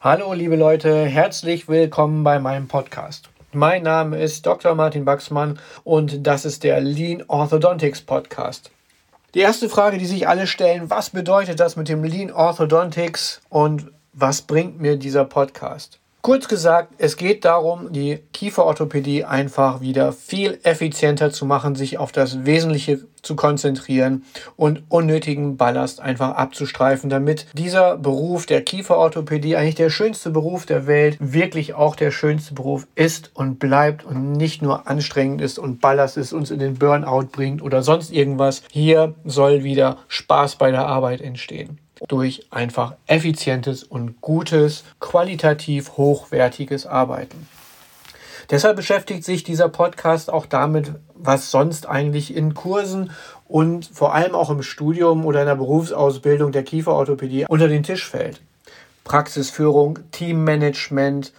Hallo liebe Leute, herzlich willkommen bei meinem Podcast. Mein Name ist Dr. Martin Baxmann und das ist der Lean Orthodontics Podcast. Die erste Frage, die sich alle stellen, was bedeutet das mit dem Lean Orthodontics und was bringt mir dieser Podcast? Kurz gesagt, es geht darum, die Kieferorthopädie einfach wieder viel effizienter zu machen, sich auf das Wesentliche zu konzentrieren und unnötigen Ballast einfach abzustreifen, damit dieser Beruf der Kieferorthopädie, eigentlich der schönste Beruf der Welt, wirklich auch der schönste Beruf ist und bleibt und nicht nur anstrengend ist und Ballast ist, uns in den Burnout bringt oder sonst irgendwas. Hier soll wieder Spaß bei der Arbeit entstehen durch einfach effizientes und gutes, qualitativ hochwertiges Arbeiten. Deshalb beschäftigt sich dieser Podcast auch damit, was sonst eigentlich in Kursen und vor allem auch im Studium oder in der Berufsausbildung der Kieferorthopädie unter den Tisch fällt. Praxisführung, Teammanagement,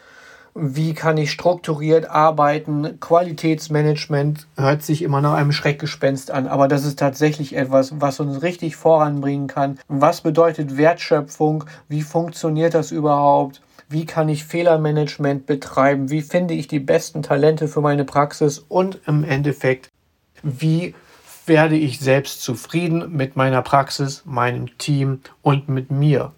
wie kann ich strukturiert arbeiten. Qualitätsmanagement hört sich immer nach einem Schreckgespenst an, aber das ist tatsächlich etwas, was uns richtig voranbringen kann. Was bedeutet Wertschöpfung? Wie funktioniert das überhaupt? Wie kann ich Fehlermanagement betreiben? Wie finde ich die besten Talente für meine Praxis? Und im Endeffekt, wie werde ich selbst zufrieden mit meiner Praxis, meinem Team und mit mir?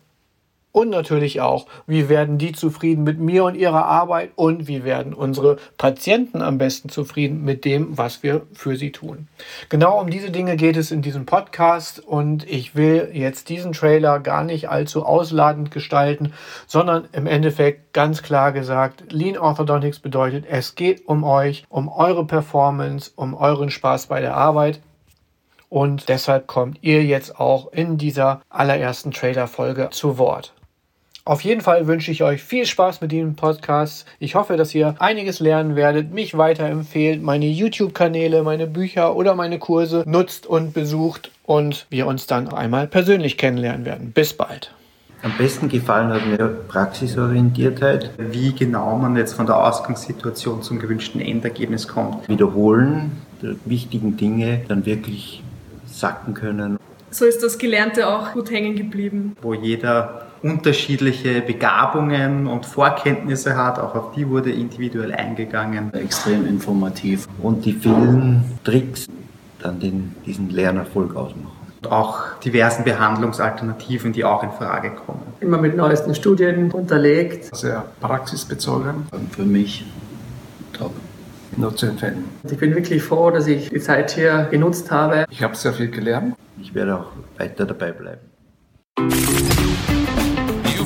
Und natürlich auch, wie werden die zufrieden mit mir und ihrer Arbeit und wie werden unsere Patienten am besten zufrieden mit dem, was wir für sie tun. Genau um diese Dinge geht es in diesem Podcast und ich will jetzt diesen Trailer gar nicht allzu ausladend gestalten, sondern im Endeffekt ganz klar gesagt, Lean Orthodontics bedeutet, es geht um euch, um eure Performance, um euren Spaß bei der Arbeit und deshalb kommt ihr jetzt auch in dieser allerersten Trailer-Folge zu Wort. Auf jeden Fall wünsche ich euch viel Spaß mit diesem Podcast. Ich hoffe, dass ihr einiges lernen werdet, mich weiterempfehlt, meine YouTube-Kanäle, meine Bücher oder meine Kurse nutzt und besucht und wir uns dann einmal persönlich kennenlernen werden. Bis bald. Am besten gefallen hat mir Praxisorientiertheit. Wie genau man jetzt von der Ausgangssituation zum gewünschten Endergebnis kommt. Wiederholen der wichtigen Dinge dann wirklich sacken können. So ist das Gelernte auch gut hängen geblieben. Wo jeder unterschiedliche Begabungen und Vorkenntnisse hat. Auch auf die wurde individuell eingegangen. Extrem informativ. Und die vielen Tricks dann den, diesen Lernerfolg ausmachen. Und auch diversen Behandlungsalternativen, die auch in Frage kommen. Immer mit neuesten Studien unterlegt. Sehr praxisbezogen. Und für mich top. Nur zu empfehlen. Ich bin wirklich froh, dass ich die Zeit hier genutzt habe. Ich habe sehr viel gelernt. Ich werde auch weiter dabei bleiben.